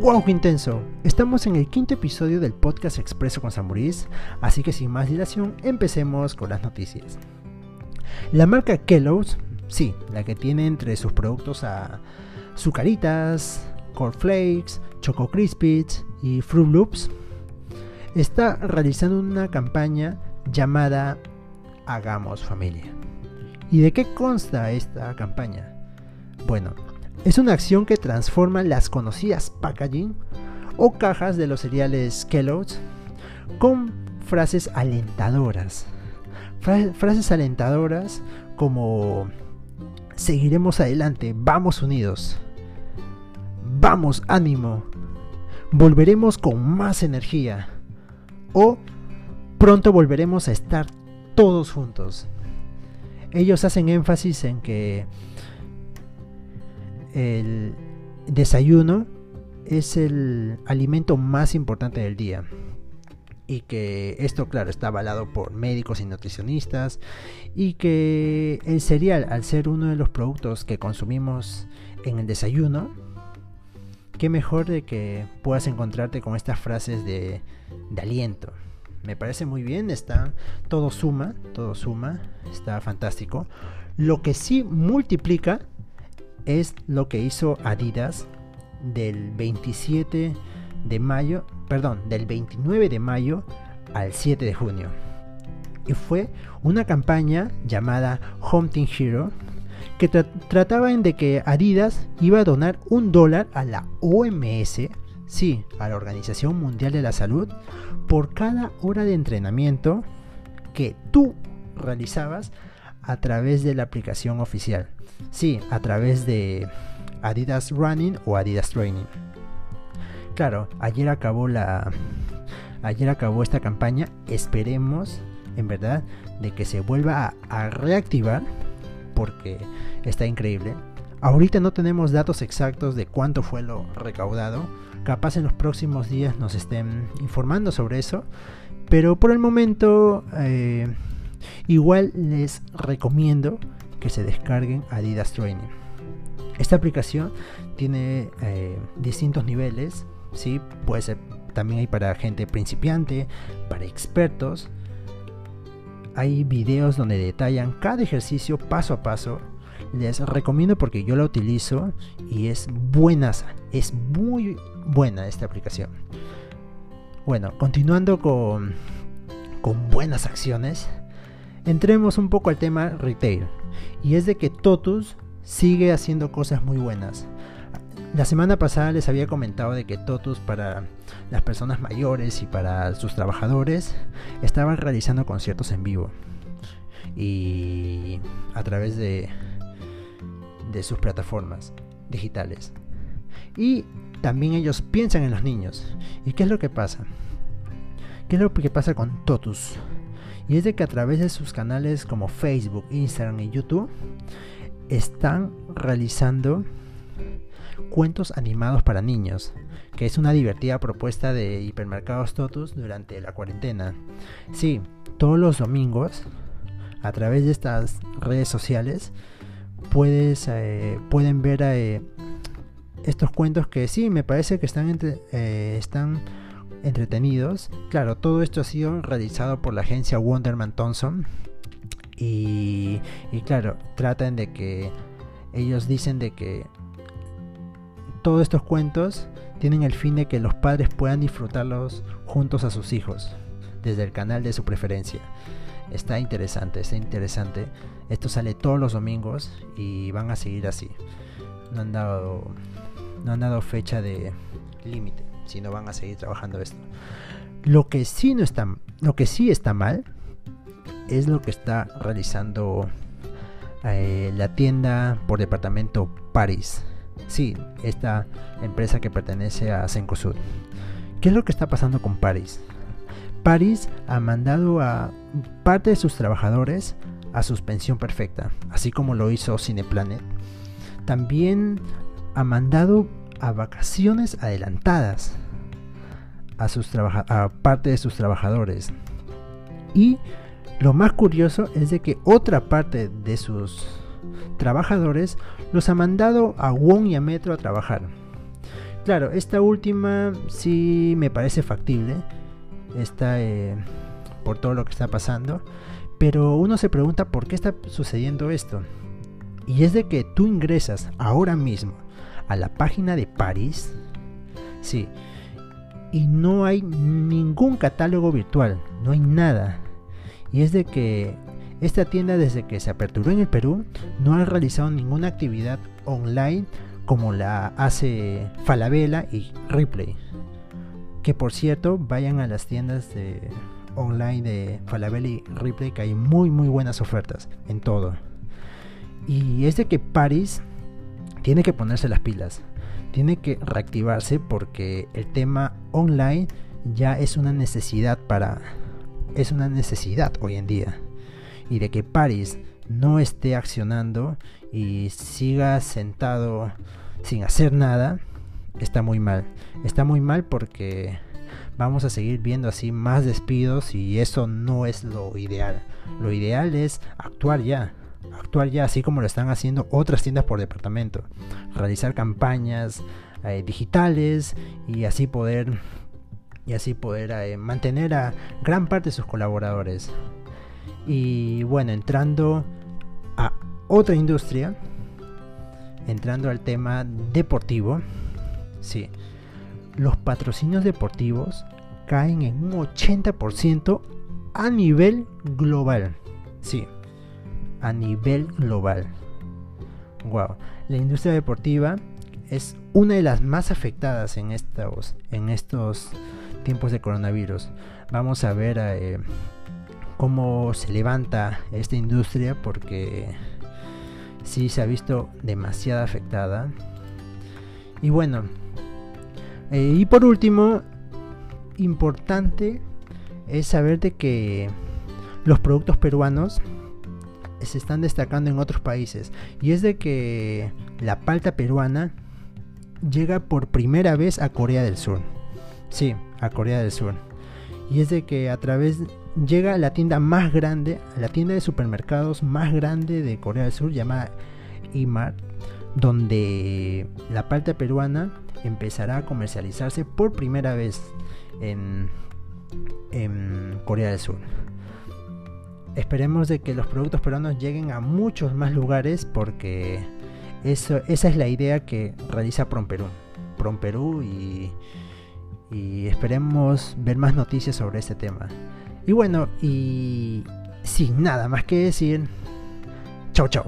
¡Wow, qué intenso! Estamos en el quinto episodio del podcast Expreso con Samurís, así que sin más dilación, empecemos con las noticias. La marca Kellogg's, sí, la que tiene entre sus productos a Zucaritas, Cornflakes, Choco Crispies y Fruit Loops, está realizando una campaña llamada Hagamos Familia. ¿Y de qué consta esta campaña? Bueno, es una acción que transforma las conocidas packaging o cajas de los cereales Kellogg's con frases alentadoras. frases alentadoras como seguiremos adelante, vamos unidos, vamos ánimo, volveremos con más energía o pronto volveremos a estar todos juntos. Ellos hacen énfasis en que el desayuno es el alimento más importante del día. Y que esto, claro, está avalado por médicos y nutricionistas. Y que el cereal, al ser uno de los productos que consumimos en el desayuno, qué mejor de que puedas encontrarte con estas frases de, de aliento. Me parece muy bien, está todo suma, todo suma, está fantástico. Lo que sí multiplica es lo que hizo Adidas del 27 de mayo, perdón, del 29 de mayo al 7 de junio. Y fue una campaña llamada Hunting Hero que trataba de que Adidas iba a donar un dólar a la OMS, sí, a la Organización Mundial de la Salud, por cada hora de entrenamiento que tú realizabas a través de la aplicación oficial. Sí, a través de Adidas Running o Adidas Training. Claro, ayer acabó la ayer acabó esta campaña, esperemos en verdad de que se vuelva a, reactivar porque está increíble. Ahorita no tenemos datos exactos de cuánto fue lo recaudado. Capaz en los próximos días nos estén informando sobre eso. Pero por el momento eh, igual les recomiendo que se descarguen Adidas Training. Esta aplicación tiene eh, distintos niveles, ¿sí? puede también hay para gente principiante, para expertos. Hay videos donde detallan cada ejercicio paso a paso. Les recomiendo porque yo la utilizo y es buena, es muy buena esta aplicación. Bueno, continuando con, con buenas acciones, entremos un poco al tema retail. Y es de que Totus sigue haciendo cosas muy buenas. La semana pasada les había comentado de que Totus para las personas mayores y para sus trabajadores estaban realizando conciertos en vivo. Y a través de, de sus plataformas digitales. Y también ellos piensan en los niños. ¿Y qué es lo que pasa? ¿Qué es lo que pasa con Totus? Y es de que a través de sus canales como Facebook, Instagram y YouTube están realizando cuentos animados para niños, que es una divertida propuesta de hipermercados Totus durante la cuarentena. Sí, todos los domingos, a través de estas redes sociales, puedes, eh, pueden ver eh, estos cuentos que sí, me parece que están, entre, eh, están entretenidos. Claro, todo esto ha sido realizado por la agencia Wonderman Thompson. Y, y claro, tratan de que ellos dicen de que todos estos cuentos tienen el fin de que los padres puedan disfrutarlos juntos a sus hijos, desde el canal de su preferencia. Está interesante, está interesante. Esto sale todos los domingos y van a seguir así. No han dado, no han dado fecha de límite si no van a seguir trabajando esto. Lo que sí no está, lo que sí está mal es lo que está realizando eh, la tienda por departamento Paris. Sí, esta empresa que pertenece a Cencosud. ¿Qué es lo que está pasando con Paris? Paris ha mandado a parte de sus trabajadores a suspensión perfecta, así como lo hizo Cineplanet. También ha mandado a vacaciones adelantadas a, sus a parte de sus trabajadores. Y lo más curioso es de que otra parte de sus trabajadores los ha mandado a Wong y a Metro a trabajar. Claro, esta última sí me parece factible. Está eh, por todo lo que está pasando. Pero uno se pregunta por qué está sucediendo esto. Y es de que tú ingresas ahora mismo a la página de París. Sí. Y no hay ningún catálogo virtual. No hay nada. Y es de que esta tienda desde que se aperturó en el Perú no ha realizado ninguna actividad online como la hace Falabella y Ripley. Que por cierto, vayan a las tiendas de online de Falabella y Ripley que hay muy muy buenas ofertas en todo. Y es de que Paris tiene que ponerse las pilas, tiene que reactivarse porque el tema online ya es una necesidad para es una necesidad hoy en día. Y de que Paris no esté accionando y siga sentado sin hacer nada, está muy mal. Está muy mal porque vamos a seguir viendo así más despidos y eso no es lo ideal. Lo ideal es actuar ya. Actuar ya así como lo están haciendo otras tiendas por departamento. Realizar campañas eh, digitales y así poder y así poder eh, mantener a gran parte de sus colaboradores. Y bueno, entrando a otra industria, entrando al tema deportivo, sí, los patrocinios deportivos caen en un 80% a nivel global. Sí, a nivel global. Wow, la industria deportiva es una de las más afectadas en estos, en estos tiempos de coronavirus. Vamos a ver eh, cómo se levanta esta industria porque sí se ha visto demasiado afectada. Y bueno, eh, y por último, importante es saber de que los productos peruanos se están destacando en otros países. Y es de que la palta peruana llega por primera vez a Corea del Sur. Sí, a Corea del Sur. Y es de que a través llega la tienda más grande, la tienda de supermercados más grande de Corea del Sur llamada Imart, donde la palta peruana empezará a comercializarse por primera vez en, en Corea del Sur. Esperemos de que los productos peruanos lleguen a muchos más lugares porque eso, esa es la idea que realiza Promperú. Promperú y y esperemos ver más noticias sobre este tema. Y bueno, y sin nada más que decir, chau chau.